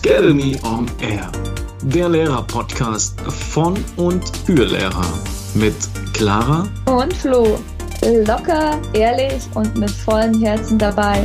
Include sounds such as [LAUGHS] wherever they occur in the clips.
Academy on Air, der Lehrer-Podcast von und für Lehrer mit Clara und Flo. Locker, ehrlich und mit vollem Herzen dabei.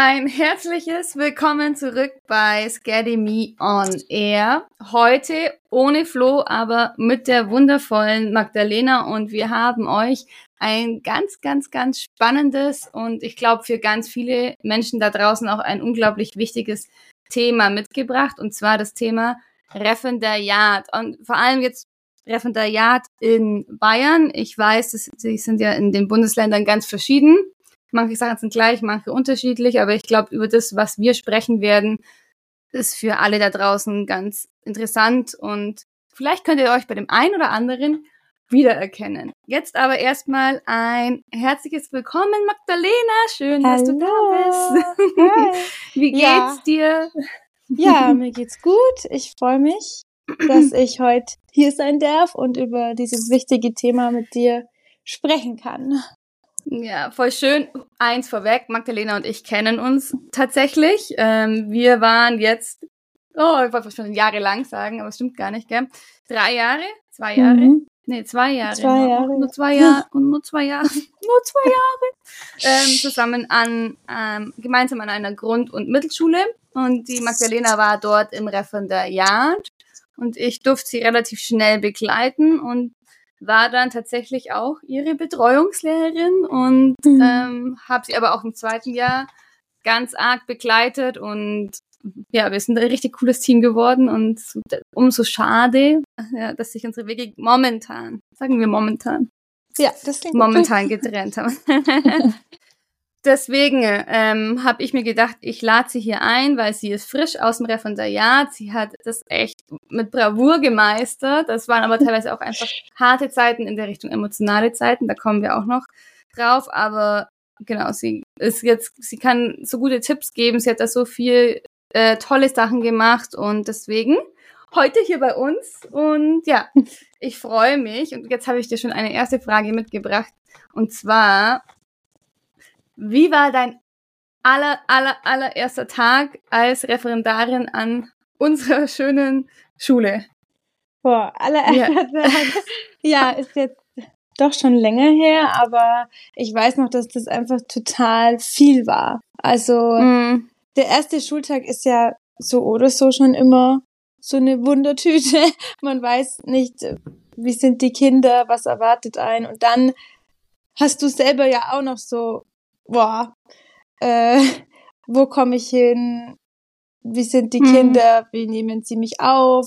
Ein herzliches Willkommen zurück bei Scary Me on Air. Heute ohne Flo, aber mit der wundervollen Magdalena und wir haben euch ein ganz, ganz, ganz spannendes und ich glaube für ganz viele Menschen da draußen auch ein unglaublich wichtiges Thema mitgebracht und zwar das Thema Referendariat und vor allem jetzt Referendariat in Bayern. Ich weiß, sie sind ja in den Bundesländern ganz verschieden. Manche Sachen sind gleich, manche unterschiedlich, aber ich glaube, über das, was wir sprechen werden, ist für alle da draußen ganz interessant und vielleicht könnt ihr euch bei dem einen oder anderen wiedererkennen. Jetzt aber erstmal ein herzliches Willkommen, Magdalena. Schön, Hallo. dass du da bist. [LAUGHS] Wie geht's ja. dir? Ja, mir geht's gut. Ich freue mich, dass [CLEARS THROAT] ich heute hier sein darf und über dieses wichtige Thema mit dir sprechen kann. Ja, voll schön. Eins vorweg, Magdalena und ich kennen uns tatsächlich. Ähm, wir waren jetzt, oh, ich wollte schon jahrelang sagen, aber es stimmt gar nicht, gell? Drei Jahre? Zwei Jahre? Mhm. Nee, zwei Jahre. Zwei Jahre. Nur zwei Jahre [LAUGHS] und nur zwei Jahre. [LAUGHS] nur zwei Jahre. ähm, zusammen an, ähm, gemeinsam an einer Grund- und Mittelschule. Und die Magdalena war dort im Referendariat. Und ich durfte sie relativ schnell begleiten und war dann tatsächlich auch ihre Betreuungslehrerin und mhm. ähm, habe sie aber auch im zweiten Jahr ganz arg begleitet und ja, wir sind ein richtig cooles Team geworden und umso schade, ja, dass sich unsere Wege momentan, sagen wir momentan, ja, das momentan getrennt haben. [LAUGHS] Deswegen ähm, habe ich mir gedacht, ich lade sie hier ein, weil sie ist frisch aus dem Referendariat. Sie hat das echt mit Bravour gemeistert. Das waren aber teilweise auch einfach harte Zeiten in der Richtung emotionale Zeiten. Da kommen wir auch noch drauf. Aber genau, sie ist jetzt, sie kann so gute Tipps geben. Sie hat da so viel äh, tolle Sachen gemacht und deswegen heute hier bei uns. Und ja, [LAUGHS] ich freue mich. Und jetzt habe ich dir schon eine erste Frage mitgebracht. Und zwar, wie war dein aller, aller, allererster Tag als Referendarin an unserer schönen Schule? Boah, allererster ja. Tag. Ja, [LAUGHS] ist jetzt doch schon länger her, aber ich weiß noch, dass das einfach total viel war. Also mm. der erste Schultag ist ja so oder so schon immer so eine Wundertüte. [LAUGHS] Man weiß nicht, wie sind die Kinder, was erwartet einen und dann hast du selber ja auch noch so boah, äh, [LAUGHS] wo komme ich hin? Wie sind die mhm. Kinder? Wie nehmen sie mich auf?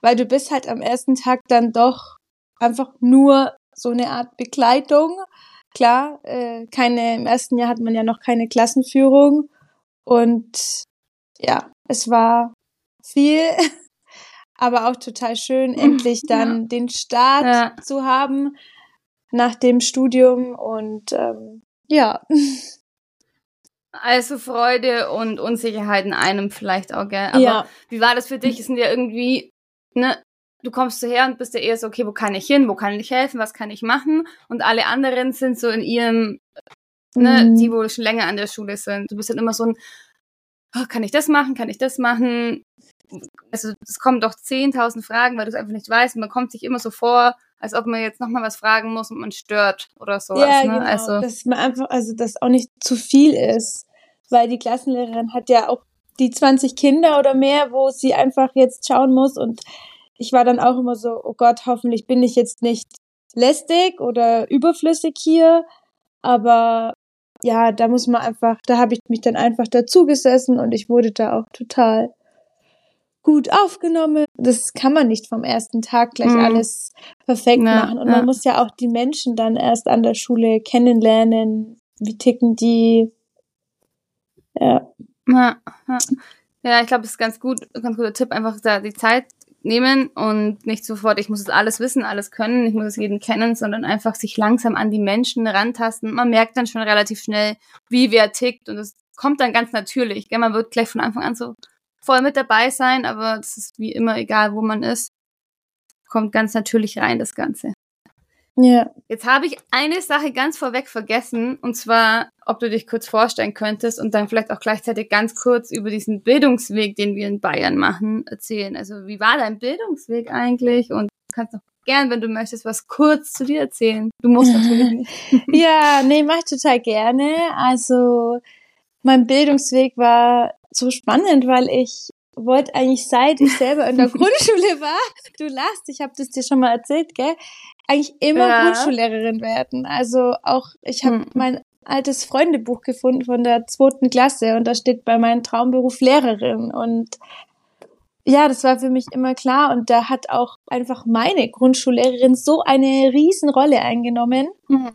Weil du bist halt am ersten Tag dann doch einfach nur so eine Art Begleitung. Klar, äh, keine, im ersten Jahr hat man ja noch keine Klassenführung. Und ja, es war viel, [LAUGHS] aber auch total schön, endlich dann ja. den Start ja. zu haben nach dem Studium. Und ähm, ja. Also Freude und Unsicherheit in einem vielleicht auch, gell? Aber ja. wie war das für dich? Sind ja irgendwie, ne, du kommst her und bist ja eher so, okay, wo kann ich hin? Wo kann ich helfen? Was kann ich machen? Und alle anderen sind so in ihrem, ne, mhm. die wohl schon länger an der Schule sind. Du bist dann immer so ein, oh, kann ich das machen? Kann ich das machen? Also es kommen doch 10.000 Fragen, weil du es einfach nicht weißt. Und man kommt sich immer so vor, als ob man jetzt nochmal was fragen muss und man stört oder so. Ja, ne? genau. Also, dass man einfach, also das auch nicht zu viel ist, weil die Klassenlehrerin hat ja auch die 20 Kinder oder mehr, wo sie einfach jetzt schauen muss und ich war dann auch immer so, oh Gott, hoffentlich bin ich jetzt nicht lästig oder überflüssig hier, aber ja, da muss man einfach, da habe ich mich dann einfach dazu gesessen und ich wurde da auch total gut aufgenommen. Das kann man nicht vom ersten Tag gleich mhm. alles perfekt ja, machen. Und ja. man muss ja auch die Menschen dann erst an der Schule kennenlernen. Wie ticken die? Ja. Ja, ja. ich glaube, das ist ganz gut, ganz guter Tipp, einfach da die Zeit nehmen und nicht sofort, ich muss es alles wissen, alles können, ich muss es jeden kennen, sondern einfach sich langsam an die Menschen rantasten. Man merkt dann schon relativ schnell, wie wer tickt und es kommt dann ganz natürlich. Gell? Man wird gleich von Anfang an so voll mit dabei sein, aber das ist wie immer egal, wo man ist. Kommt ganz natürlich rein, das Ganze. Ja. Jetzt habe ich eine Sache ganz vorweg vergessen, und zwar, ob du dich kurz vorstellen könntest und dann vielleicht auch gleichzeitig ganz kurz über diesen Bildungsweg, den wir in Bayern machen, erzählen. Also wie war dein Bildungsweg eigentlich? Und du kannst noch gern, wenn du möchtest, was kurz zu dir erzählen. Du musst [LAUGHS] natürlich nicht. ja, nee, mach ich total gerne. Also mein Bildungsweg war so spannend, weil ich wollte eigentlich seit ich selber in der [LAUGHS] Grundschule war, du lachst, ich habe das dir schon mal erzählt, gell? Eigentlich immer ja. Grundschullehrerin werden. Also auch, ich habe hm. mein altes Freundebuch gefunden von der zweiten Klasse und da steht bei meinem Traumberuf Lehrerin und ja, das war für mich immer klar und da hat auch einfach meine Grundschullehrerin so eine Riesenrolle eingenommen, mhm.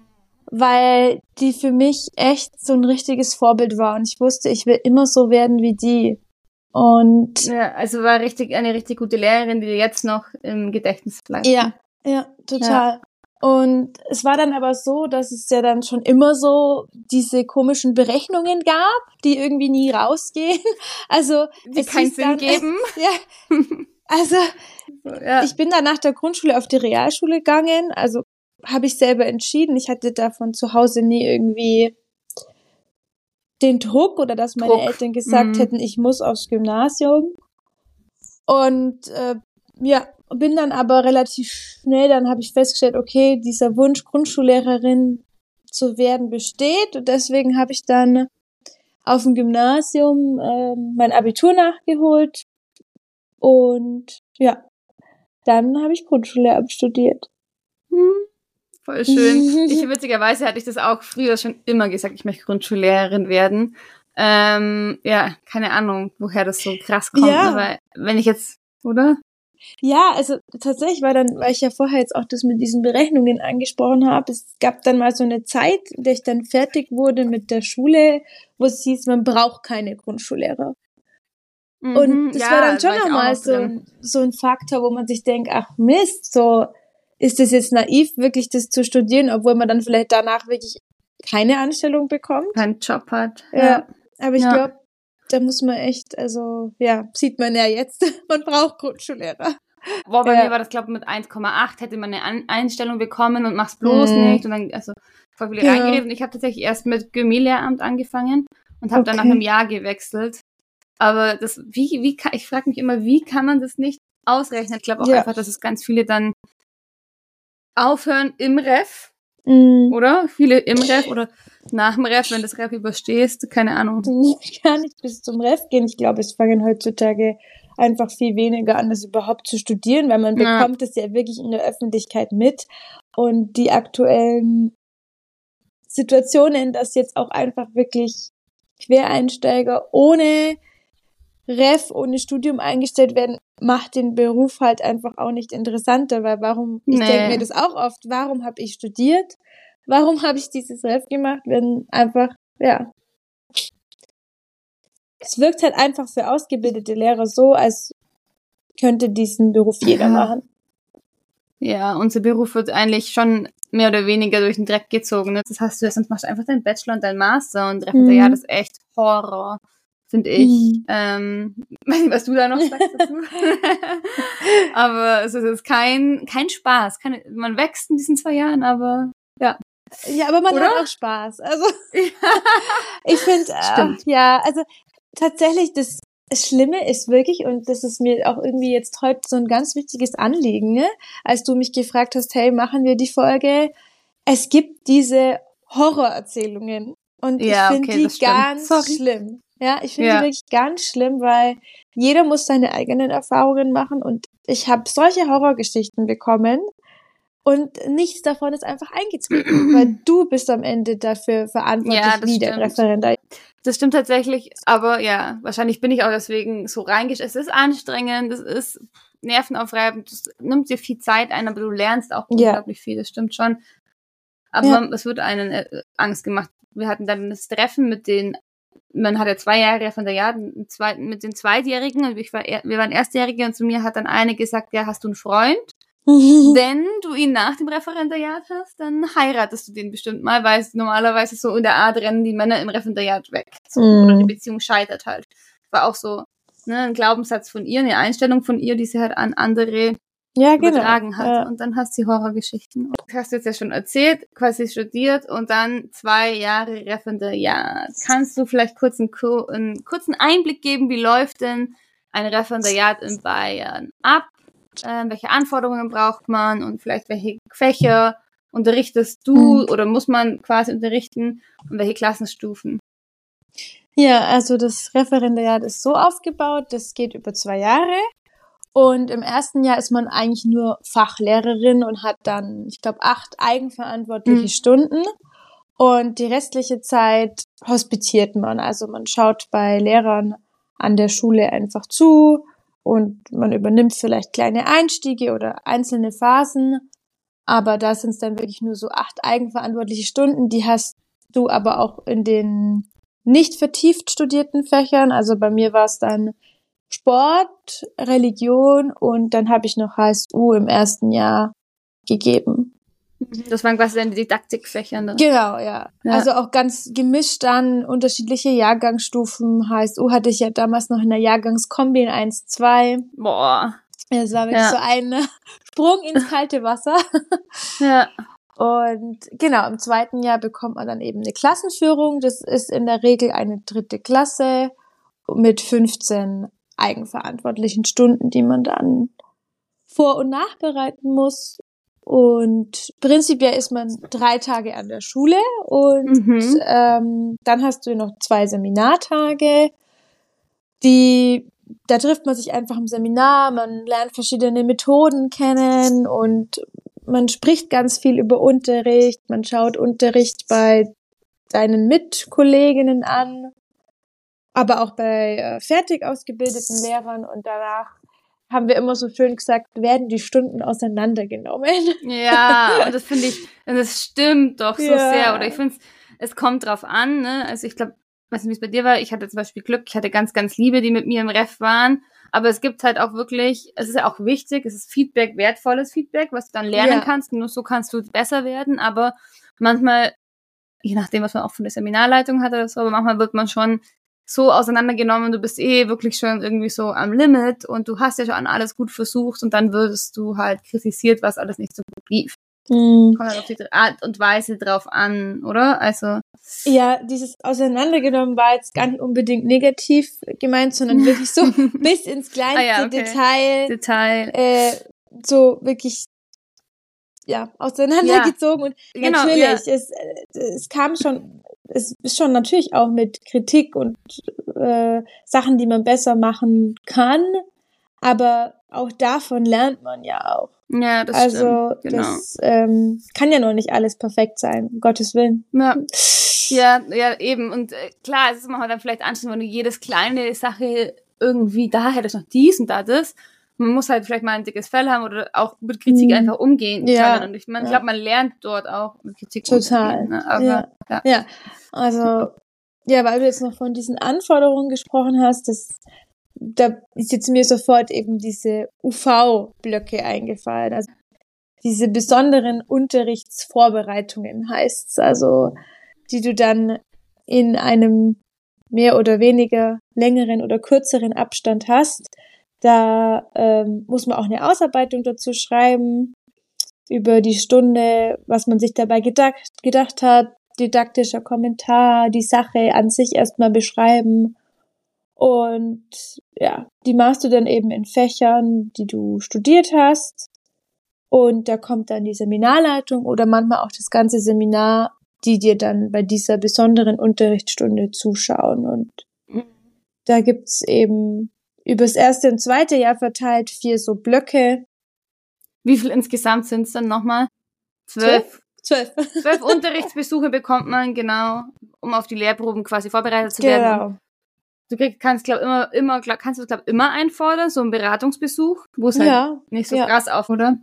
Weil die für mich echt so ein richtiges Vorbild war und ich wusste, ich will immer so werden wie die. Und ja, also war richtig eine richtig gute Lehrerin, die jetzt noch im Gedächtnis bleibt. Ja, ja, total. Ja. Und es war dann aber so, dass es ja dann schon immer so diese komischen Berechnungen gab, die irgendwie nie rausgehen. [LAUGHS] Also die keinen Sinn dann, [LAUGHS] geben. ja. [LAUGHS] Also ja. ich bin dann nach der Grundschule auf die Realschule gegangen. Also habe ich selber entschieden. Ich hatte davon zu Hause nie irgendwie den Druck oder dass meine Druck. Eltern gesagt mhm. hätten, ich muss aufs Gymnasium. Und äh, ja, bin dann aber relativ schnell, dann habe ich festgestellt, okay, dieser Wunsch, Grundschullehrerin zu werden, besteht. Und deswegen habe ich dann auf dem Gymnasium äh, mein Abitur nachgeholt. Und ja, dann habe ich Grundschullehramt studiert. Hm, voll schön. [LAUGHS] ich witzigerweise hatte ich das auch früher schon immer gesagt, ich möchte Grundschullehrerin werden. Ähm, ja, keine Ahnung, woher das so krass kommt. Ja. Aber wenn ich jetzt, oder? Ja, also tatsächlich war dann, weil ich ja vorher jetzt auch das mit diesen Berechnungen angesprochen habe, es gab dann mal so eine Zeit, in der ich dann fertig wurde mit der Schule, wo es hieß, man braucht keine Grundschullehrer. Mhm, und das ja, war dann schon nochmal so, so ein Faktor, wo man sich denkt, ach Mist, so ist es jetzt naiv, wirklich das zu studieren, obwohl man dann vielleicht danach wirklich keine Anstellung bekommt. Keinen Job hat. Ja. ja. Aber ich ja. glaube, da muss man echt, also ja, sieht man ja jetzt, [LAUGHS] man braucht Grundschullehrer. Boah, bei ja. mir war das, glaube ich, mit 1,8 hätte man eine Einstellung bekommen und mach's bloß mhm. nicht. Und dann, also voll viel ja. reingeredet. Und ich habe tatsächlich erst mit Chemielehramt angefangen und habe okay. dann nach einem Jahr gewechselt. Aber das, wie, wie kann, ich frage mich immer, wie kann man das nicht ausrechnen? Ich glaube auch ja. einfach, dass es ganz viele dann aufhören im Ref, mhm. oder? Viele im Ref oder nach dem Ref, wenn das Ref überstehst, keine Ahnung. [LAUGHS] Ich kann nicht bis zum Ref gehen. Ich glaube, es fangen heutzutage einfach viel weniger an, das überhaupt zu studieren, weil man bekommt es ja wirklich in der Öffentlichkeit mit. Und die aktuellen Situationen, dass jetzt auch einfach wirklich Quereinsteiger ohne Ref, ohne Studium eingestellt werden, macht den Beruf halt einfach auch nicht interessanter, weil warum, ich nee. denke mir das auch oft, warum habe ich studiert? Warum habe ich dieses Ref gemacht, wenn einfach, ja. Es wirkt halt einfach für ausgebildete Lehrer so, als könnte diesen Beruf jeder ja. machen. Ja, unser Beruf wird eigentlich schon mehr oder weniger durch den Dreck gezogen. Ne? Das hast du ja, sonst machst du einfach deinen Bachelor und deinen Master und mhm. ja, das ist echt Horror, finde ich. Mhm. Ähm, [LAUGHS] weiß nicht, was du da noch sagst dazu. [LAUGHS] aber es ist kein, kein Spaß. Keine, man wächst in diesen zwei Jahren, aber ja. Ja, aber man Oder? hat auch Spaß. Also [LAUGHS] ich finde, äh, ja, also tatsächlich das Schlimme ist wirklich, und das ist mir auch irgendwie jetzt heute so ein ganz wichtiges Anliegen, ne? als du mich gefragt hast, hey, machen wir die Folge? Es gibt diese Horrorerzählungen und ja, ich finde okay, die ganz Sorry. schlimm. Ja, ich finde ja. die wirklich ganz schlimm, weil jeder muss seine eigenen Erfahrungen machen und ich habe solche Horrorgeschichten bekommen und nichts davon ist einfach eingetreten, [CLEARS THROAT] weil du bist am Ende dafür verantwortlich, ja, wie der Referendar. Das stimmt tatsächlich, aber ja, wahrscheinlich bin ich auch deswegen so reingestellt. Es ist anstrengend, es ist nervenaufreibend, es nimmt dir viel Zeit ein, aber du lernst auch unglaublich ja. viel, das stimmt schon. Aber ja. es wird einen äh, Angst gemacht. Wir hatten dann das Treffen mit den, man hat ja zwei Jahre von der Jahr, mit den Zweitjährigen und ich war, wir waren Erstjährige und zu mir hat dann eine gesagt, ja, hast du einen Freund? [LAUGHS] Wenn du ihn nach dem Referendariat hast, dann heiratest du den bestimmt mal, weil es normalerweise so in der Art rennen die Männer im Referendariat weg. So, mm. Oder die Beziehung scheitert halt. War auch so ne, ein Glaubenssatz von ihr, eine Einstellung von ihr, die sie halt an andere ja, genau. übertragen hat. Ja. Und dann hast du die Horrorgeschichten. Das hast du jetzt ja schon erzählt, quasi studiert und dann zwei Jahre Referendariat. Kannst du vielleicht kurz einen, einen kurzen Einblick geben, wie läuft denn ein Referendariat in Bayern ab? Äh, welche Anforderungen braucht man und vielleicht welche Fächer unterrichtest du mhm. oder muss man quasi unterrichten und welche Klassenstufen? Ja, also das Referendariat ist so aufgebaut, das geht über zwei Jahre. Und im ersten Jahr ist man eigentlich nur Fachlehrerin und hat dann, ich glaube, acht eigenverantwortliche mhm. Stunden. Und die restliche Zeit hospitiert man. Also man schaut bei Lehrern an der Schule einfach zu und man übernimmt vielleicht kleine Einstiege oder einzelne Phasen. Aber da sind es dann wirklich nur so acht eigenverantwortliche Stunden. Die hast du aber auch in den nicht vertieft studierten Fächern. Also bei mir war es dann Sport, Religion und dann habe ich noch HSU im ersten Jahr gegeben. Das waren quasi deine Didaktikfächer, ne? Genau, ja. ja. Also auch ganz gemischt dann unterschiedliche Jahrgangsstufen. HSU hatte ich ja damals noch in der Jahrgangskombi in 1, 2. Boah. Es war wirklich ja. so ein [LAUGHS] Sprung ins kalte Wasser. [LAUGHS] ja. Und genau, im zweiten Jahr bekommt man dann eben eine Klassenführung. Das ist in der Regel eine dritte Klasse mit 15 eigenverantwortlichen Stunden, die man dann vor- und nachbereiten muss. Und prinzipiell ist man drei Tage an der Schule und mhm. ähm, dann hast du noch zwei Seminartage, die da trifft man sich einfach im Seminar, man lernt verschiedene Methoden kennen und man spricht ganz viel über Unterricht, man schaut Unterricht bei deinen Mitkolleginnen an, aber auch bei äh, fertig ausgebildeten Lehrern und danach haben wir immer so schön gesagt, werden die Stunden auseinandergenommen. Ja, [LAUGHS] und das finde ich, das stimmt doch so ja. sehr. Oder ich finde es, es kommt drauf an, ne? Also ich glaube, weiß nicht, wie es bei dir war, ich hatte zum Beispiel Glück, ich hatte ganz, ganz Liebe, die mit mir im Ref waren. Aber es gibt halt auch wirklich, es ist ja auch wichtig, es ist Feedback, wertvolles Feedback, was du dann lernen ja. kannst. Nur so kannst du besser werden. Aber manchmal, je nachdem, was man auch von der Seminarleitung hat oder so, aber manchmal wird man schon so auseinandergenommen, du bist eh wirklich schon irgendwie so am Limit und du hast ja schon alles gut versucht und dann würdest du halt kritisiert, was alles nicht so gut lief. Mhm. Kommt halt auf die Art und Weise drauf an, oder? Also. Ja, dieses Auseinandergenommen war jetzt gar nicht unbedingt negativ gemeint, sondern wirklich so [LAUGHS] bis ins kleinste ah, ja, okay. Detail. Detail. Äh, so wirklich ja, auseinandergezogen ja, und genau, natürlich, ja. es, es kam schon, es ist schon natürlich auch mit Kritik und äh, Sachen, die man besser machen kann, aber auch davon lernt man ja auch. Ja, das also, stimmt. Genau. das ähm, kann ja noch nicht alles perfekt sein, um Gottes Willen. Ja. Ja, ja, eben. Und äh, klar, es ist immer dann vielleicht anstrengend, wenn du jedes kleine Sache irgendwie da hättest noch dies und da das. Man muss halt vielleicht mal ein dickes Fell haben oder auch mit Kritik mhm. einfach umgehen ja. können. Und ich, man ja. glaube, man lernt dort auch mit Kritik Total. umzugehen. Ne? Aber, ja. ja. ja, also ja, weil du jetzt noch von diesen Anforderungen gesprochen hast, das da ist jetzt mir sofort eben diese UV-Blöcke eingefallen. Also diese besonderen Unterrichtsvorbereitungen heißt's, also die du dann in einem mehr oder weniger längeren oder kürzeren Abstand hast. Da ähm, muss man auch eine Ausarbeitung dazu schreiben über die Stunde, was man sich dabei gedacht, gedacht hat, didaktischer Kommentar, die Sache an sich erstmal beschreiben und ja, die machst du dann eben in Fächern, die du studiert hast. Und da kommt dann die Seminarleitung oder manchmal auch das ganze Seminar, die dir dann bei dieser besonderen Unterrichtsstunde zuschauen. Und da gibt's eben übers erste und zweite Jahr verteilt vier so Blöcke. Wie viel insgesamt sind's dann nochmal? Zwölf. Zwölf. Zwölf [LAUGHS] Unterrichtsbesuche bekommt man, genau, um auf die Lehrproben quasi vorbereitet zu werden. Genau. Du kriegst, kannst, glaub, immer, immer, glaub, kannst du, glaub, immer einfordern, so einen Beratungsbesuch, wo es halt ja, nicht so ja. krass auf, oder?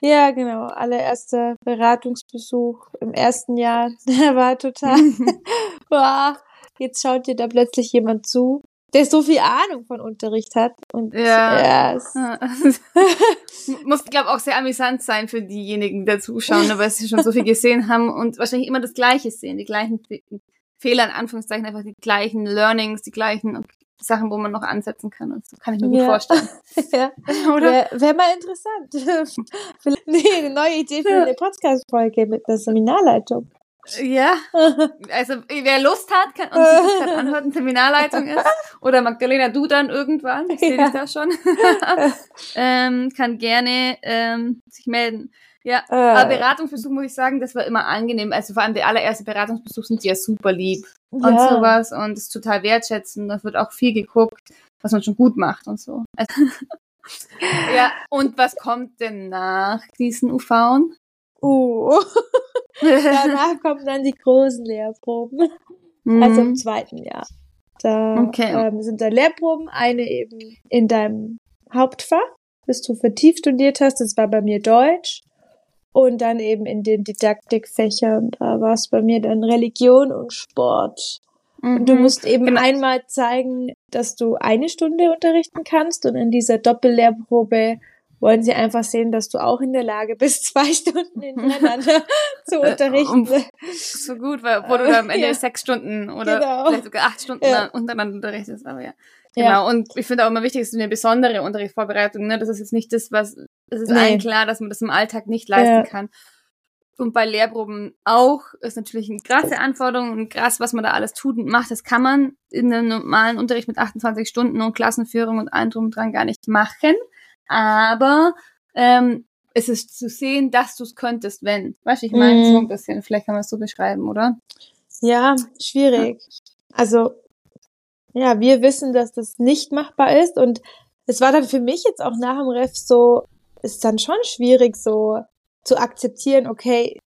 Ja, genau. Allererster Beratungsbesuch im ersten Jahr, [LAUGHS] der war total, [LAUGHS] wow, jetzt schaut dir da plötzlich jemand zu, der so viel Ahnung von Unterricht hat. Und ja, ja es [LAUGHS] muss, glaube auch sehr amüsant sein für diejenigen, die zuschauen, weil sie schon so viel gesehen haben und wahrscheinlich immer das Gleiche sehen, die gleichen Fehler in Anführungszeichen einfach die gleichen Learnings, die gleichen, Sachen, wo man noch ansetzen kann. Und so kann ich mir gut vorstellen. [LAUGHS] ja. [LAUGHS] Oder? Wäre wär mal interessant. nee, eine neue Idee für eine Podcast-Folge mit einer Seminarleitung. Ja, also wer Lust hat kann, und sich das dann anhört, eine Seminarleitung ist, oder Magdalena, du dann irgendwann, ich sehe ja. dich da schon, [LAUGHS] ähm, kann gerne ähm, sich melden. Ja, äh. aber Beratungsbesuch muss ich sagen, das war immer angenehm. Also vor allem der allererste Beratungsbesuch sind die ja super lieb ja. und sowas und ist total wertschätzend. Da wird auch viel geguckt, was man schon gut macht und so. Also [LAUGHS] ja, und was kommt denn nach diesen UVen? Uh. [LAUGHS] Danach kommen dann die großen Lehrproben. Mhm. Also im zweiten Jahr. Da okay. ähm, sind da Lehrproben, eine eben in deinem Hauptfach, bis du vertieft studiert hast. Das war bei mir Deutsch. Und dann eben in den Didaktikfächern, da war es bei mir dann Religion und Sport. Mhm. Und du mhm. musst eben genau. einmal zeigen, dass du eine Stunde unterrichten kannst und in dieser Doppellehrprobe wollen sie einfach sehen, dass du auch in der Lage bist, [LAUGHS] zwei Stunden hintereinander [LAUGHS] zu äh, unterrichten. So gut, weil, wo du dann am Ende ja. sechs Stunden oder genau. vielleicht sogar acht Stunden ja. untereinander unterrichtest, aber ja. Genau, ja. und ich finde auch immer wichtig, ist eine besondere Unterrichtsvorbereitung. Ne? Das ist jetzt nicht das, was, es ist nee. allen klar, dass man das im Alltag nicht leisten kann. Und bei Lehrproben auch, ist natürlich eine krasse Anforderung und krass, was man da alles tut und macht. Das kann man in einem normalen Unterricht mit 28 Stunden und Klassenführung und allem drum dran gar nicht machen. Aber ähm, es ist zu sehen, dass du es könntest, wenn. Weißt du, ich meine, mm. so ein bisschen. Vielleicht kann man es so beschreiben, oder? Ja, schwierig. Also ja, wir wissen, dass das nicht machbar ist und es war dann für mich jetzt auch nach dem Ref so, ist dann schon schwierig so zu akzeptieren, okay,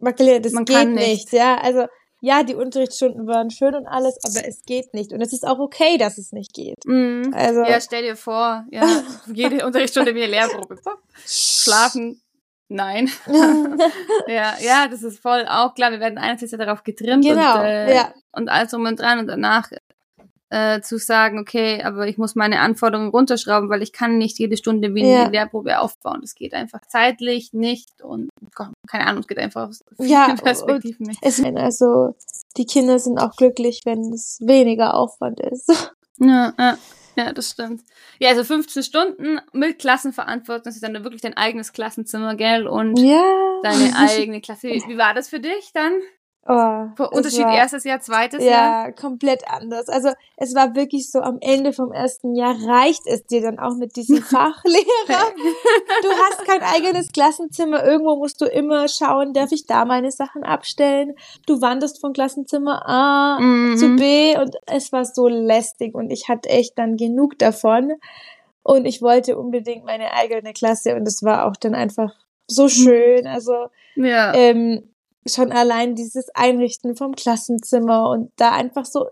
Magdalena, das Man geht nicht. nicht. Ja, also ja, die Unterrichtsstunden waren schön und alles, aber es geht nicht. Und es ist auch okay, dass es nicht geht. Mhm. Also, ja, stell dir vor, ja, [LAUGHS] jede Unterrichtsstunde wie eine Lehrprobe. Schlafen, nein. [LAUGHS] ja, ja, das ist voll auch klar. Wir werden einerseits ja darauf getrimmt genau, und, äh, ja. und alles um und dran und danach äh, zu sagen, okay, aber ich muss meine Anforderungen runterschrauben, weil ich kann nicht jede Stunde wie eine Lehrprobe aufbauen. Das geht einfach zeitlich nicht und keine Ahnung, es geht einfach aus [LAUGHS] ja, Perspektiven nicht. Es, also die Kinder sind auch glücklich, wenn es weniger Aufwand ist. [LAUGHS] Ja, ja. Ja, das stimmt. Ja, also 15 Stunden mit Klassenverantwortung, das ist dann wirklich dein eigenes Klassenzimmer, gell? Und ja. deine [LAUGHS] eigene Klasse. Wie war das für dich dann? Oh, Unterschied war, erstes Jahr, zweites ja, Jahr? Ja, komplett anders. Also es war wirklich so, am Ende vom ersten Jahr reicht es dir dann auch mit diesem [LAUGHS] Fachlehrer. [LAUGHS] du hast kein eigenes Klassenzimmer. Irgendwo musst du immer schauen, darf ich da meine Sachen abstellen? Du wanderst von Klassenzimmer A mhm. zu B und es war so lästig und ich hatte echt dann genug davon. Und ich wollte unbedingt meine eigene Klasse und es war auch dann einfach so mhm. schön. Also ja. ähm, schon allein dieses Einrichten vom Klassenzimmer und da einfach so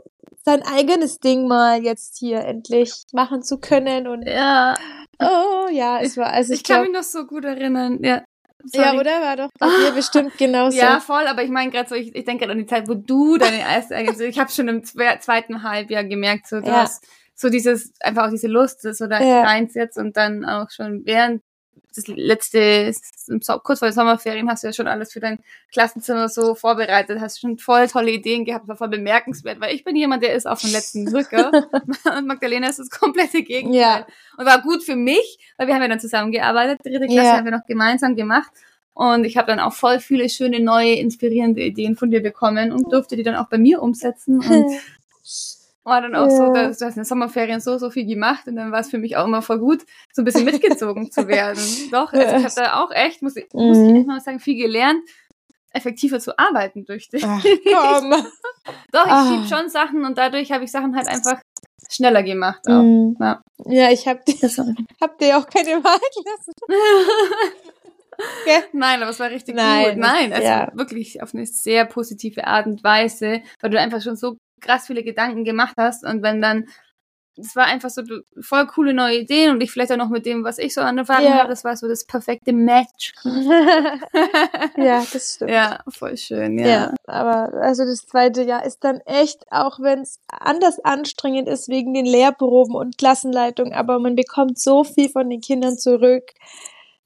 sein eigenes Ding mal jetzt hier endlich machen zu können und ja. Oh ja, es war also ich, ich kann mich noch so gut erinnern. Ja. Sorry. Ja, oder? War doch bei ah, dir bestimmt genauso. Ja, voll, aber ich meine gerade so, ich, ich denke gerade an die Zeit, wo du deine erste, also ich habe schon im zweiten Halbjahr gemerkt, so du ja. hast so dieses, einfach auch diese Lust, so da ja. reinsetzt und dann auch schon während das letzte, kurz vor den Sommerferien hast du ja schon alles für dein Klassenzimmer so vorbereitet, hast schon voll tolle Ideen gehabt, war voll bemerkenswert, weil ich bin jemand, der ist auf dem letzten Drücker [LAUGHS] und Magdalena ist das komplette Gegenteil. Ja. Und war gut für mich, weil wir haben ja dann zusammengearbeitet, dritte Klasse ja. haben wir noch gemeinsam gemacht und ich habe dann auch voll viele schöne, neue, inspirierende Ideen von dir bekommen und durfte die dann auch bei mir umsetzen und [LAUGHS] war dann auch ja. so, dass du hast in den Sommerferien so, so viel gemacht und dann war es für mich auch immer voll gut, so ein bisschen mitgezogen zu werden. [LAUGHS] Doch, also ich habe da auch echt, muss ich, mhm. muss ich echt mal sagen, viel gelernt, effektiver zu arbeiten durch dich. Ach, komm. [LAUGHS] Doch, ich ah. schieb schon Sachen und dadurch habe ich Sachen halt einfach schneller gemacht auch. Mhm. Ja. ja, ich habe [LAUGHS] hab dir auch keine Wahl gelassen. Okay. Nein, aber es war richtig Nein, gut. Nein, also ja. wirklich auf eine sehr positive Art und Weise, weil du einfach schon so krass viele Gedanken gemacht hast und wenn dann das war einfach so voll coole neue Ideen und ich vielleicht auch noch mit dem, was ich so angefangen yeah. habe, das war so das perfekte Match. [LAUGHS] ja, das stimmt. Ja, voll schön, ja. ja. Aber also das zweite Jahr ist dann echt, auch wenn es anders anstrengend ist wegen den Lehrproben und Klassenleitung, aber man bekommt so viel von den Kindern zurück.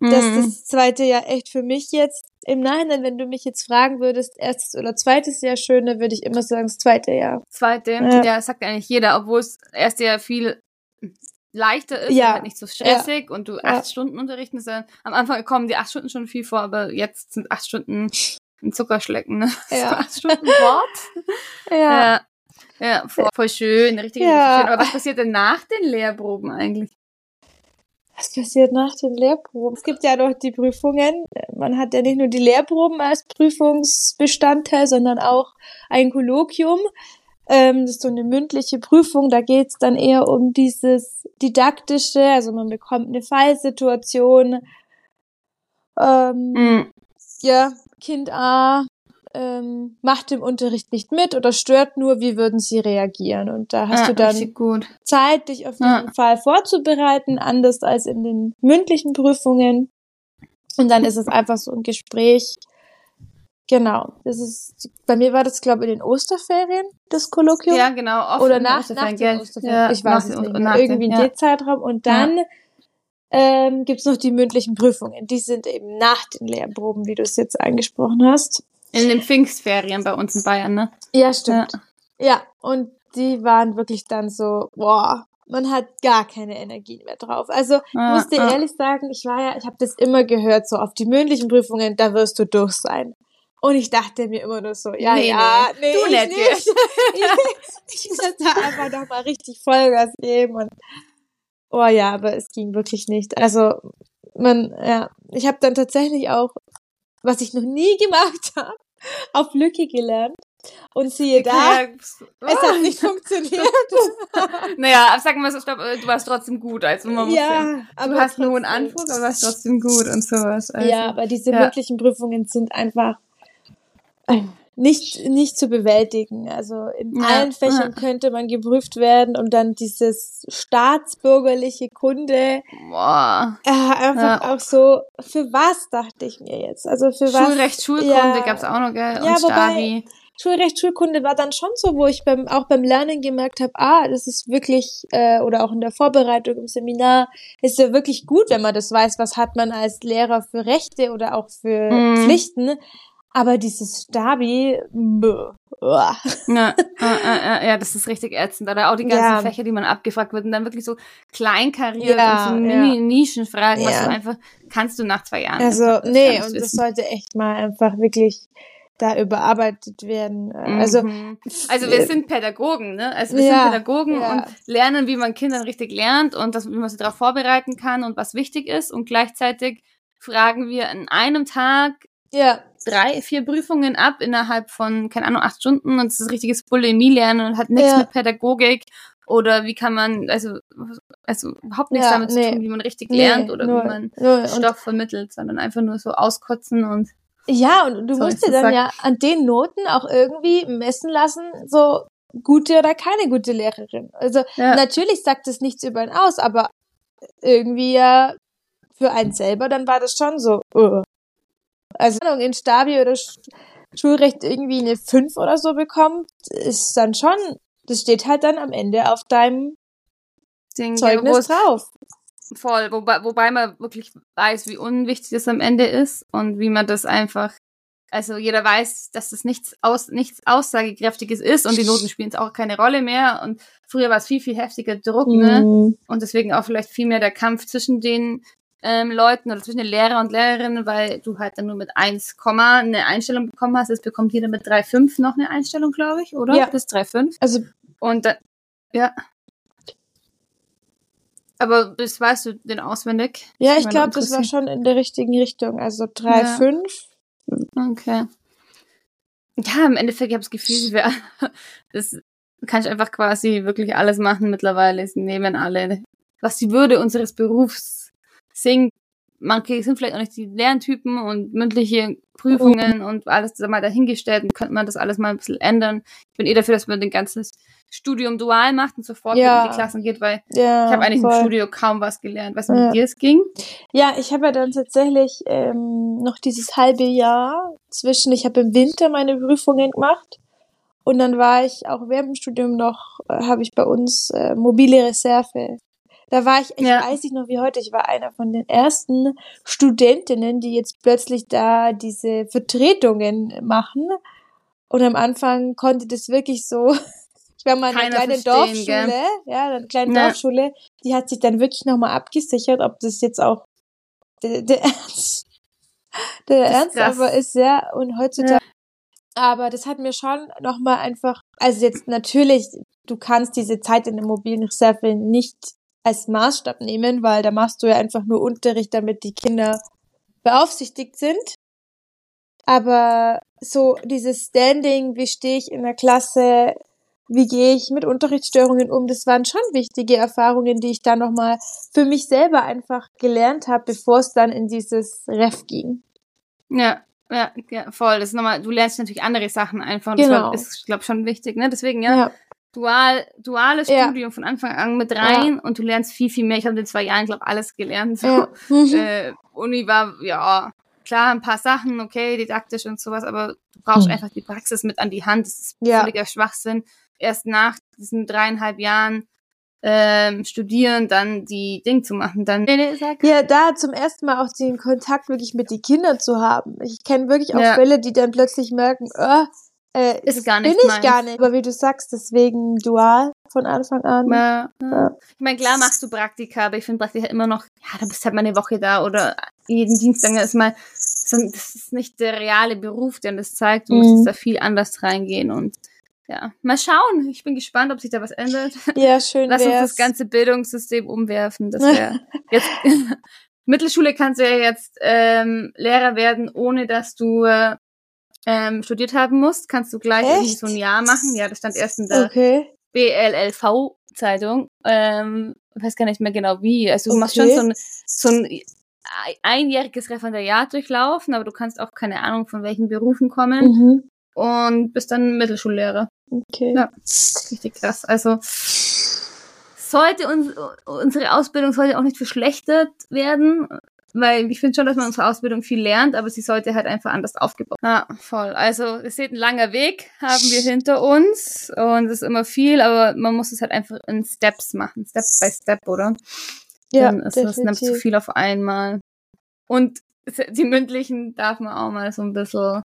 dass mhm. das zweite Jahr echt für mich jetzt im Nachhinein, wenn du mich jetzt fragen würdest, erstes oder zweites Jahr schöne, würde ich immer sagen, das zweite Jahr. Zweite, ja, ja sagt eigentlich jeder, obwohl es erste Jahr viel leichter ist, ja. halt nicht so stressig ja. und du acht ja. Stunden unterrichten. Ist ja, am Anfang kommen die acht Stunden schon viel vor, aber jetzt sind acht Stunden ein Zuckerschlecken, ne? [LAUGHS] Ja. Acht Stunden Wort. [LAUGHS] ja. ja. Voll, voll schön, richtig, ja. schön. Aber was passiert denn nach den Lehrproben eigentlich? Was passiert nach den Lehrproben? Es gibt ja noch die Prüfungen. Man hat ja nicht nur die Lehrproben als Prüfungsbestandteil, sondern auch ein Kolloquium. Ähm, das ist so eine mündliche Prüfung. Da geht es dann eher um dieses didaktische. Also man bekommt eine Fallsituation. Ähm, mhm. Ja, Kind A ähm, macht im Unterricht nicht mit oder stört nur, wie würden sie reagieren? Und da hast ah, du dann Zeit, dich auf diesen ah. Fall vorzubereiten, anders als in den mündlichen Prüfungen. Und dann ist es einfach so ein Gespräch. Genau. Das ist, bei mir war das, glaube ich, in den Osterferien, das Kolloquium. Ja, genau. Oder nach, nach den Osterferien. Ja, ich weiß es nicht mehr. Irgendwie in ja. den Zeitraum. Und dann ja. ähm, gibt noch die mündlichen Prüfungen. Die sind eben nach den Lehrproben, wie du es jetzt angesprochen hast. In den Pfingstferien bei uns in Bayern, ne? Ja, stimmt. Ja, ja. und die waren wirklich dann so, boah, man hat gar keine Energie mehr drauf. Also ah, muss dir ah. ehrlich sagen, ich war ja, ich habe das immer gehört, so auf die mündlichen Prüfungen, da wirst du durch sein. Und ich dachte mir immer nur so, ja, nee, ja, nee, nee du nicht. nicht. ich, [LAUGHS] ich muss da einfach noch mal richtig Vollgas geben und oh ja, aber es ging wirklich nicht. Also man, ja, ich habe dann tatsächlich auch, was ich noch nie gemacht [LAUGHS] habe, auf Lücke gelernt. Und siehe da, es hat nicht funktioniert. [LAUGHS] naja, sagen wir so, stopp, äh, du warst trotzdem gut. Also man muss ja, aber du hast nur einen Anspruch, aber du warst trotzdem gut und sowas. Also, ja, aber diese ja. mündlichen Prüfungen sind einfach nicht, nicht zu bewältigen. Also in ja, allen Fächern ja. könnte man geprüft werden und dann dieses staatsbürgerliche Kunde. Boah. Äh, einfach ja. auch so, für was dachte ich mir jetzt? Also für was? Schulrecht, Schulkunde ja. gab's auch noch, gell? Und ja, wobei, Schulrecht, Schulkunde war dann schon so, wo ich beim, auch beim Lernen gemerkt habe, ah, das ist wirklich, äh, oder auch in der Vorbereitung im Seminar, ist ja wirklich gut, wenn man das weiß, was hat man als Lehrer für Rechte oder auch für mm. Pflichten. Aber dieses Stabi, bäh, ja, ja, ja, ja, das ist richtig ätzend. Oder auch die ganzen ja. Fächer, die man abgefragt wird und dann wirklich so kleinkariert ja, und so Mini-Nischenfragen, was du einfach kannst du nach zwei Jahren. Also, nee, und wissen. das sollte echt mal einfach wirklich da überarbeitet werden. Also, mhm. also wir sind Pädagogen, ne? Also wir ja, sind Pädagogen ja. und lernen, wie man Kindern richtig lernt und das, wie man sie darauf vorbereiten kann und was wichtig ist. Und gleichzeitig fragen wir in einem Tag ja drei, vier Prüfungen ab innerhalb von, keine Ahnung, acht Stunden und es ist richtiges Bulimie-Lernen und hat nichts ja. mit Pädagogik oder wie kann man, also, also überhaupt nichts ja, damit nee. zu tun, wie man richtig nee, lernt oder nur, wie man nur, Stoff vermittelt, sondern einfach nur so auskotzen und ja, und du musst dir dann sagen. ja an den Noten auch irgendwie messen lassen, so gute oder keine gute Lehrerin. Also ja. natürlich sagt es nichts über ihn aus, aber irgendwie ja für einen selber, dann war das schon so, uh, also in Stabi oder Schulrecht irgendwie eine 5 oder so bekommt, ist dann schon, das steht halt dann am Ende auf deinem Den Zeugnis drauf. Voll, wobei, wobei man wirklich weiß, wie unwichtig das am Ende ist und wie man das einfach, also jeder weiß, dass das nichts, aus, nichts Aussagekräftiges ist und die Noten spielen es auch keine Rolle mehr und früher war es viel, viel heftiger Druck, ne? Mhm. Und deswegen auch vielleicht viel mehr der Kampf zwischen den ähm, Leuten oder zwischen den Lehrer und Lehrerinnen, weil du halt dann nur mit 1, eine Einstellung bekommen hast. Jetzt bekommt jeder mit 3,5 noch eine Einstellung, glaube ich, oder? Ja. Bis 3,5. Also. Und dann, ja. Aber bis weißt du den auswendig? Ja, ich glaube, das war schon in der richtigen Richtung. Also 3,5. Ja. Okay. Ja, im Endeffekt habe ich [LAUGHS] das Gefühl, wir, das kann ich einfach quasi wirklich alles machen mittlerweile. Sie nehmen alle, was die Würde unseres Berufs singt. Manche sind vielleicht auch nicht die Lerntypen und mündliche Prüfungen und alles mal dahingestellt und könnte man das alles mal ein bisschen ändern. Ich bin eh dafür, dass man den ganzen Studium dual macht und sofort ja. in die Klassen geht, weil ja, ich habe eigentlich voll. im Studio kaum was gelernt. Weißt du, ja. mit dir es ging? Ja, ich habe ja dann tatsächlich ähm, noch dieses halbe Jahr zwischen, ich habe im Winter meine Prüfungen gemacht und dann war ich auch während dem Studium noch, äh, habe ich bei uns äh, mobile Reserve Da war ich, ich ja. weiß nicht noch wie heute, ich war einer von den ersten Studentinnen, die jetzt plötzlich da diese Vertretungen machen. Und am Anfang konnte das wirklich so, [LAUGHS] ich war mal in einer kleinen Dorfschule, gell? ja, eine kleine ja. Dorfschule, die hat sich dann wirklich nochmal abgesichert, ob das jetzt auch der, [LAUGHS] der Ernst, der Ernst aber ist, ja, und heutzutage, ja. aber das hat mir schon nochmal einfach, also jetzt natürlich, du kannst diese Zeit in der mobilen Reserve nicht als Maßstab nehmen, weil da machst du ja einfach nur Unterricht, damit die Kinder beaufsichtigt sind. Aber so dieses Standing, wie stehe ich in der Klasse, wie gehe ich mit Unterrichtsstörungen um, das waren schon wichtige Erfahrungen, die ich da nochmal für mich selber einfach gelernt habe, bevor es dann in dieses Ref ging. Ja, ja, ja, voll. Das ist nochmal, du lernst natürlich andere Sachen einfach. Und genau. das ist, glaube ich, schon wichtig, ne? Deswegen, ja, ja dual, duales ja. Studium von Anfang an mit rein ja. und du lernst viel, viel mehr. Ich habe in zwei Jahren, glaube alles gelernt. So. Mhm. Äh, Uni war, ja, klar, ein paar Sachen, okay, didaktisch und sowas, aber du brauchst mhm. einfach die Praxis mit an die Hand. Das ist ja. völliger Schwachsinn. Erst nach diesen dreieinhalb Jahren ähm, studieren, dann die Ding zu machen. Dann ja, da zum ersten Mal auch den Kontakt wirklich mit den Kindern zu haben. Ich kenne wirklich auch ja. Fälle, die dann plötzlich merken, oh, äh, ist gar nicht bin ich meins. gar nicht. Aber wie du sagst, deswegen dual von Anfang an. Ja, ja. Ich meine, klar machst du Praktika, aber ich finde Praktika immer noch, ja, da bist halt mal eine Woche da oder jeden Dienstag ist mal, das ist nicht der reale Beruf, der das zeigt. Du mhm. musst da viel anders reingehen und ja, mal schauen. Ich bin gespannt, ob sich da was ändert. Ja, schön. Lass wär's. uns das ganze Bildungssystem umwerfen. Das wäre [LAUGHS] jetzt. [LAUGHS] Mittelschule kannst du ja jetzt ähm, Lehrer werden, ohne dass du äh, ähm, studiert haben musst, kannst du gleich Echt? irgendwie so ein Jahr machen. Ja, das stand erst in der okay. BLLV-Zeitung. Ähm, weiß gar nicht mehr genau wie. Also du okay. machst schon so ein, so ein einjähriges Referendariat durchlaufen, aber du kannst auch keine Ahnung von welchen Berufen kommen mhm. und bist dann Mittelschullehrer. Okay. Ja, richtig krass. Also sollte uns, unsere Ausbildung sollte auch nicht verschlechtert werden. Weil ich finde schon, dass man unsere Ausbildung viel lernt, aber sie sollte halt einfach anders aufgebaut. Ja, voll. Also es ist ein langer Weg, haben wir hinter uns und es ist immer viel, aber man muss es halt einfach in Steps machen, Step by Step, oder? Ja, Dann ist definitiv. das nämlich zu viel auf einmal. Und die mündlichen darf man auch mal so ein bisschen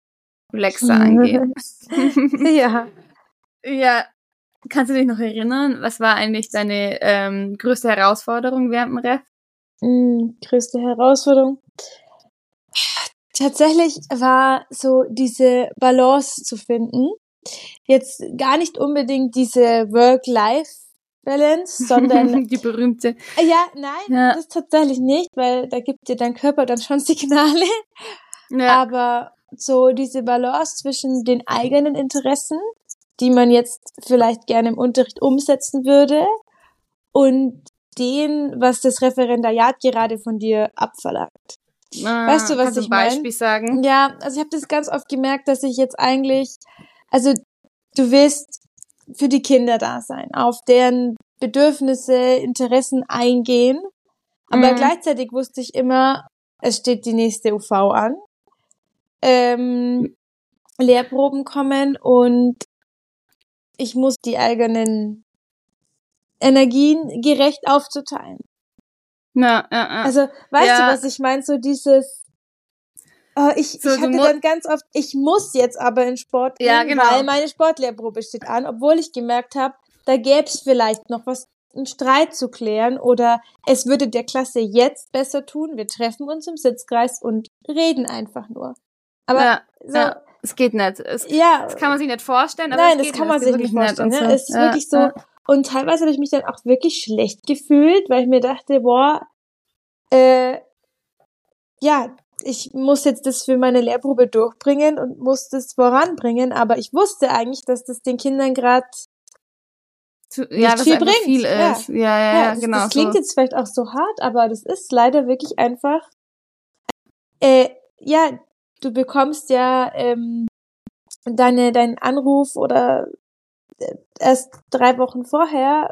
relaxer [LAUGHS] angehen. ja. Ja. Kannst du dich noch erinnern, was war eigentlich deine ähm, größte Herausforderung während dem Ref? Mm, größte Herausforderung. Tatsächlich war so diese Balance zu finden. Jetzt gar nicht unbedingt diese Work-Life-Balance, sondern [LAUGHS] die berühmte. Ja, nein, ja. das tatsächlich nicht, weil da gibt dir dein Körper dann schon Signale. Ja. Aber so diese Balance zwischen den eigenen Interessen, die man jetzt vielleicht gerne im Unterricht umsetzen würde, und dem, was das Referendariat gerade von dir abverlangt. Ah, weißt du, was ich meine? Beispiel sagen? Ja, also ich habe das ganz oft gemerkt, dass ich jetzt eigentlich, also du willst für die Kinder da sein, auf deren Bedürfnisse, Interessen eingehen, aber mhm. gleichzeitig wusste ich immer, es steht die nächste UV an, ähm, Lehrproben kommen und ich muss die eigenen Energien gerecht aufzuteilen. Ja, ja, ja. Also, weißt ja. du, was ich meine? So dieses, oh, ich, so, ich hatte dann ganz oft, ich muss jetzt aber in Sport gehen, ja, genau. weil meine Sportlehrprobe steht an, obwohl ich gemerkt habe, da gäbe es vielleicht noch was, einen Streit zu klären oder es würde der Klasse jetzt besser tun, wir treffen uns im Sitzkreis und reden einfach nur. Aber ja, so, ja. es geht nicht. Es, ja, das kann man sich nicht vorstellen. Aber nein, das kann man sich nicht vorstellen. Ne? Es ist wirklich so, und teilweise habe ich mich dann auch wirklich schlecht gefühlt, weil ich mir dachte, boah, äh, ja, ich muss jetzt das für meine Lehrprobe durchbringen und muss das voranbringen, aber ich wusste eigentlich, dass das den Kindern gerade ja, nicht viel bringt. Viel ist. Ja, ja, ja, ja das, genau. Das klingt so. jetzt vielleicht auch so hart, aber das ist leider wirklich einfach. Äh, ja, du bekommst ja ähm, deine deinen Anruf oder erst drei Wochen vorher.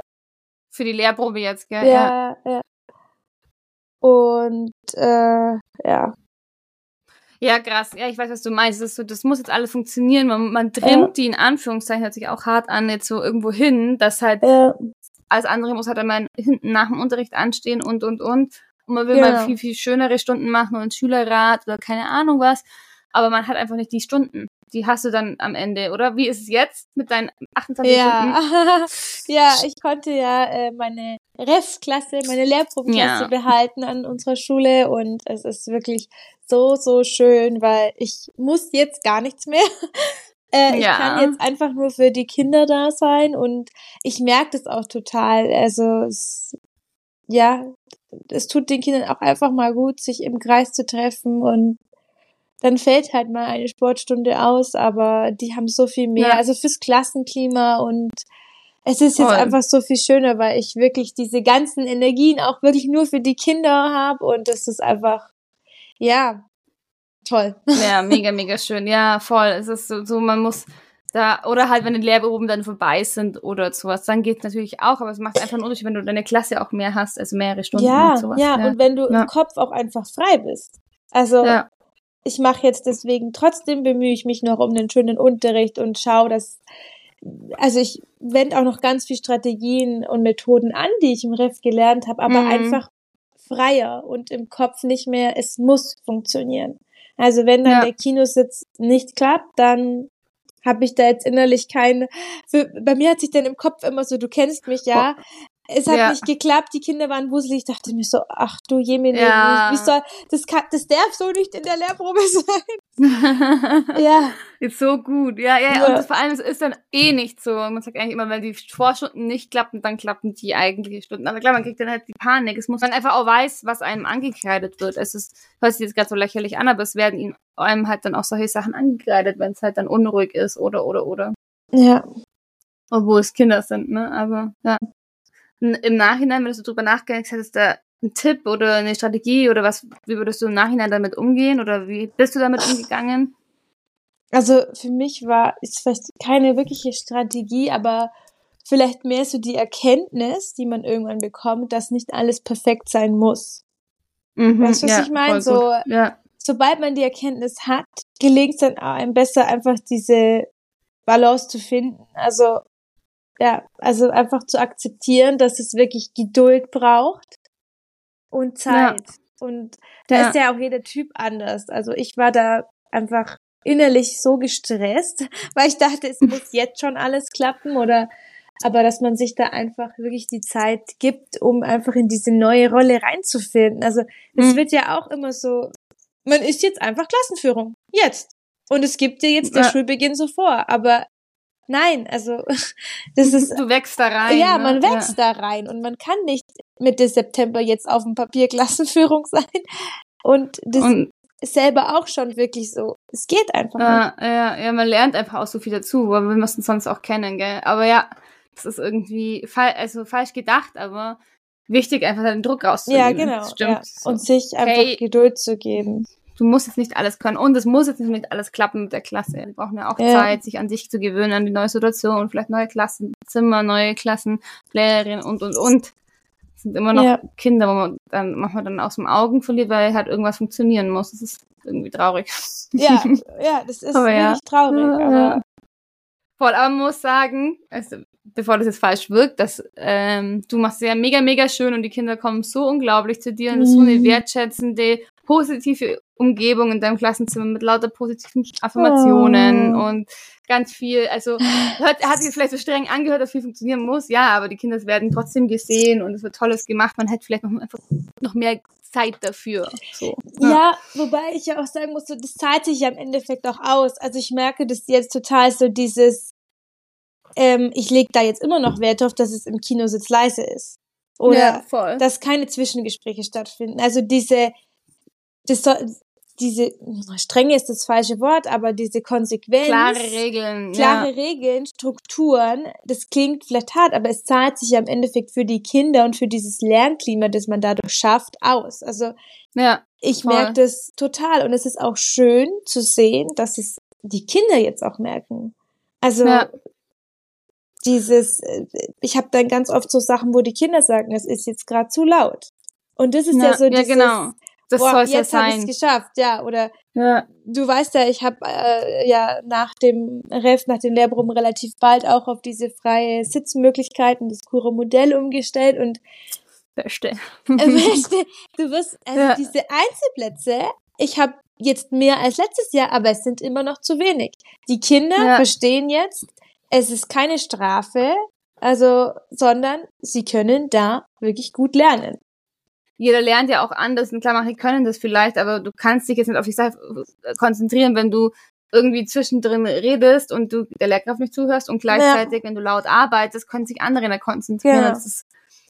Für die Lehrprobe jetzt, gell? Ja, ja. ja. Und äh, ja. Ja, krass. Ja, ich weiß, was du meinst. Das, so, das muss jetzt alles funktionieren. Man, man trimmt ja. die in Anführungszeichen sich auch hart an, jetzt so irgendwo hin, dass halt ja. alles andere muss halt einmal hinten nach dem Unterricht anstehen und, und, und. Und man will genau. mal viel, viel schönere Stunden machen und Schülerrat oder keine Ahnung was. Aber man hat einfach nicht die Stunden. Die hast du dann am Ende, oder? Wie ist es jetzt mit deinen 28 ja. Stunden? [LAUGHS] ja, ich konnte ja äh, meine Refs-Klasse, meine Lehrprobenklasse ja. behalten an unserer Schule und es ist wirklich so, so schön, weil ich muss jetzt gar nichts mehr. [LAUGHS] Äh, ja. Ich kann jetzt einfach nur für die Kinder da sein und ich merke das auch total. Also es, ja, es tut den Kindern auch einfach mal gut, sich im Kreis zu treffen und dann fällt halt mal eine Sportstunde aus, aber die haben so viel mehr. Ja. Also fürs Klassenklima und es ist jetzt Voll. einfach so viel schöner, weil ich wirklich diese ganzen Energien auch wirklich nur für die Kinder habe und das ist einfach, ja, toll. Ja, [LAUGHS] mega, mega schön. Ja, voll. Es ist so, so man muss da, oder halt, wenn die Lehrproben dann vorbei sind oder sowas, dann geht's natürlich auch, aber es macht einfach einen Unterschied, wenn du deine Klasse auch mehr hast, also mehrere Stunden ja, und sowas. Ja, ja, und wenn du ja. im Kopf auch einfach frei bist. Also, ja. Ich mache jetzt deswegen, trotzdem bemühe ich mich noch um den schönen Unterricht und schaue, dass, also ich wende auch noch ganz viel Strategien und Methoden an, die ich im Ref gelernt habe, aber mhm. einfach freier und im Kopf nicht mehr, es muss funktionieren. Also wenn dann ja. der Kinositz nicht klappt, dann habe ich da jetzt innerlich keine. Für, bei mir hat sich dann im Kopf immer so, du kennst mich ja, es hat ja. nicht geklappt, die Kinder waren wuselig. Ich dachte mir so, ach du Jemine, ja. wie soll, das kann, das darf so nicht in der Lehrprobe [LAUGHS] sein. [LAUGHS] ja. Ist so gut. Ja, ja, ja. Und das, vor allem, es ist dann eh nicht so. Man sagt eigentlich immer, wenn die Vorstunden nicht klappen, dann klappen die eigentlichen Stunden. Aber klar, man kriegt dann halt die Panik. Es muss man einfach auch weiß, was einem angekreidet wird. Es ist, hört sich jetzt gerade so lächerlich an, aber es werden ihm einem halt dann auch solche Sachen angekreidet, wenn es halt dann unruhig ist oder, oder, oder. Ja. Obwohl es Kinder sind, ne? Aber, ja im Nachhinein, wenn du so drüber nachgedacht hast, da ein Tipp oder eine Strategie oder was, wie würdest du im Nachhinein damit umgehen oder wie bist du damit umgegangen? Also für mich war es vielleicht keine wirkliche Strategie, aber vielleicht mehr so die Erkenntnis, die man irgendwann bekommt, dass nicht alles perfekt sein muss. Mhm, weißt du, was ja, ich meine? So, ja. sobald man die Erkenntnis hat, gelingt es dann einem besser, einfach diese Balance zu finden. Also ja, also einfach zu akzeptieren, dass es wirklich Geduld braucht und Zeit. Ja. Und da ja. ist ja auch jeder Typ anders. Also ich war da einfach innerlich so gestresst, [LAUGHS] weil ich dachte, es muss [LAUGHS] jetzt schon alles klappen oder aber dass man sich da einfach wirklich die Zeit gibt, um einfach in diese neue Rolle reinzufinden. Also es mhm. wird ja auch immer so, man ist jetzt einfach Klassenführung. Jetzt. Und es gibt dir jetzt der ja. Schulbeginn so vor. Aber Nein, also [LAUGHS] das ist. Du wächst da rein. Ja, ne? man wächst ja. da rein und man kann nicht Mitte September jetzt auf dem Papier Klassenführung [LAUGHS] sein. Und das und selber auch schon wirklich so. Es geht einfach ja, nicht. Ja, ja, man lernt einfach auch so viel dazu, weil wir müssen sonst auch kennen, gell? Aber ja, das ist irgendwie fa also falsch gedacht, aber wichtig, einfach den Druck rauszunehmen. Ja, genau. Stimmt. Ja. Und sich einfach hey, Geduld zu geben du musst jetzt nicht alles können und es muss jetzt nicht alles klappen mit der Klasse. Die brauchen ja auch ja. Zeit, sich an sich zu gewöhnen, an die neue Situation, vielleicht neue Klassenzimmer, neue Klassenlehrerinnen und, und, und. Das sind immer noch ja. Kinder, wo man dann manchmal dann aus dem Augen verliert, weil halt irgendwas funktionieren muss. Das ist irgendwie traurig. Ja, [LAUGHS] ja, das ist aber wirklich ja. traurig. Aber Voll, aber man muss sagen, also, bevor das jetzt falsch wirkt, dass ähm, du machst es ja mega, mega schön und die Kinder kommen so unglaublich zu dir und das ist so eine mhm. wertschätzende, positive Umgebung in deinem Klassenzimmer mit lauter positiven Affirmationen oh. und ganz viel, also hört, hat sich vielleicht so streng angehört, dass viel funktionieren muss, ja, aber die Kinder werden trotzdem gesehen und es wird Tolles gemacht, man hätte vielleicht noch einfach noch mehr Zeit dafür. So, ja. ja. wobei ich ja auch sagen muss, so, das zahlt sich ja im Endeffekt auch aus. Also ich merke das jetzt total so dieses, ähm, ich lege da jetzt immer noch Wert auf, dass es im Kinositz leise ist. Oder ja, dass keine Zwischengespräche stattfinden. Also diese, das soll, diese strenge ist das falsche Wort, aber diese Konsequenz, klare Regeln, klare ja. Regeln, Strukturen, das klingt vielleicht hart, aber es zahlt sich ja im Endeffekt für die Kinder und für dieses Lernklima, das man dadurch schafft, aus. Also ja, ich merke das total und es ist auch schön zu sehen, dass es die Kinder jetzt auch merken. Also ja. dieses, ich habe dann ganz oft so Sachen, wo die Kinder sagen, es ist jetzt gerade zu laut. Und das ist ja, ja so dieses, ja, genau das boah, soll ja jetzt habe sein. ich es geschafft, ja. Oder Ja. du weißt ja, ich habe äh, ja nach dem Ref, nach dem Lehrproben relativ bald auch auf diese freie Sitzmöglichkeiten, das Kuro-Modell umgestellt und weißt du, [LAUGHS] [LAUGHS] du wirst, also Ja. diese Einzelplätze, ich habe jetzt mehr als letztes Jahr, aber es sind immer noch zu wenig. Die Kinder Ja. verstehen jetzt, es ist keine Strafe, also, sondern sie können da wirklich gut lernen. Jeder lernt ja auch anders und klar, manche können das vielleicht, aber du kannst dich jetzt nicht auf die Sache konzentrieren, wenn du irgendwie zwischendrin redest und du der Lehrkraft nicht zuhörst und gleichzeitig, wenn du laut arbeitest, können sich andere da konzentrieren. Genau. Das ist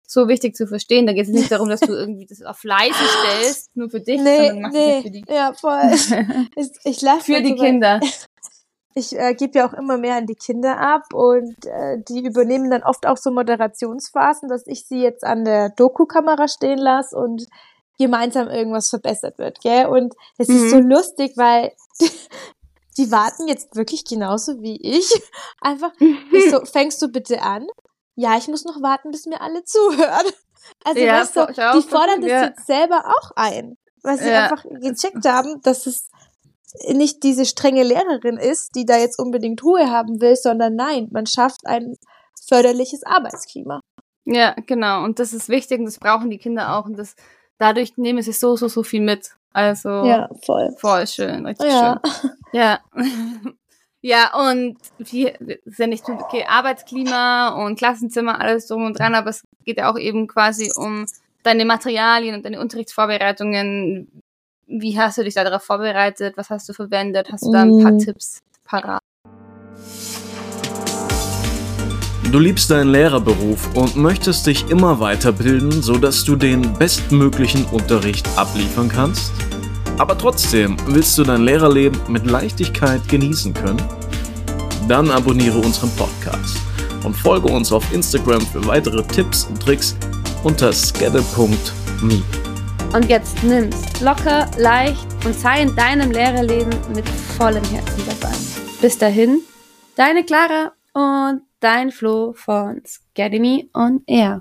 so wichtig zu verstehen. Da geht es nicht darum, dass du irgendwie das auf leise stellst, nur für dich, sondern machst es für die, ja, voll. [LAUGHS] ich, ich lache für die Kinder. [LAUGHS] Ich äh, gebe ja auch immer mehr an die Kinder ab und äh, die übernehmen dann oft auch so Moderationsphasen, dass ich sie jetzt an der Doku-Kamera stehen lasse und gemeinsam irgendwas verbessert wird, gell? Und es Mhm. ist so lustig, weil [LAUGHS] die warten jetzt wirklich genauso wie ich. Einfach, ich [LAUGHS] so, fängst du bitte an? Ja, ich muss noch warten, bis mir alle zuhören. Also, Ja, weißt du, die fordern das ja. jetzt selber auch ein, weil sie Ja. einfach gecheckt haben, dass es nicht diese strenge Lehrerin ist, die da jetzt unbedingt Ruhe haben will, sondern nein, man schafft ein förderliches Arbeitsklima. Ja, genau. Und das ist wichtig und das brauchen die Kinder auch. Und das dadurch nehmen sie so, so, so viel mit. Also Ja, voll. voll schön, richtig Ja. schön. Ja. [LAUGHS] ja, und ist ja nicht nur okay, Arbeitsklima und Klassenzimmer, alles drum und dran, aber es geht ja auch eben quasi um deine Materialien und deine Unterrichtsvorbereitungen. Wie hast du dich darauf vorbereitet? Was hast du verwendet? Hast du da ein paar Mm. Tipps parat? Du liebst deinen Lehrerberuf und möchtest dich immer weiterbilden, sodass du den bestmöglichen Unterricht abliefern kannst? Aber trotzdem willst du dein Lehrerleben mit Leichtigkeit genießen können? Dann abonniere unseren Podcast und folge uns auf Instagram für weitere Tipps und Tricks unter skedde.me. Und jetzt nimm's locker, leicht und sei in deinem Lehrerleben mit vollem Herzen dabei. Bis dahin, deine Clara und dein Flo von Scademy on Air.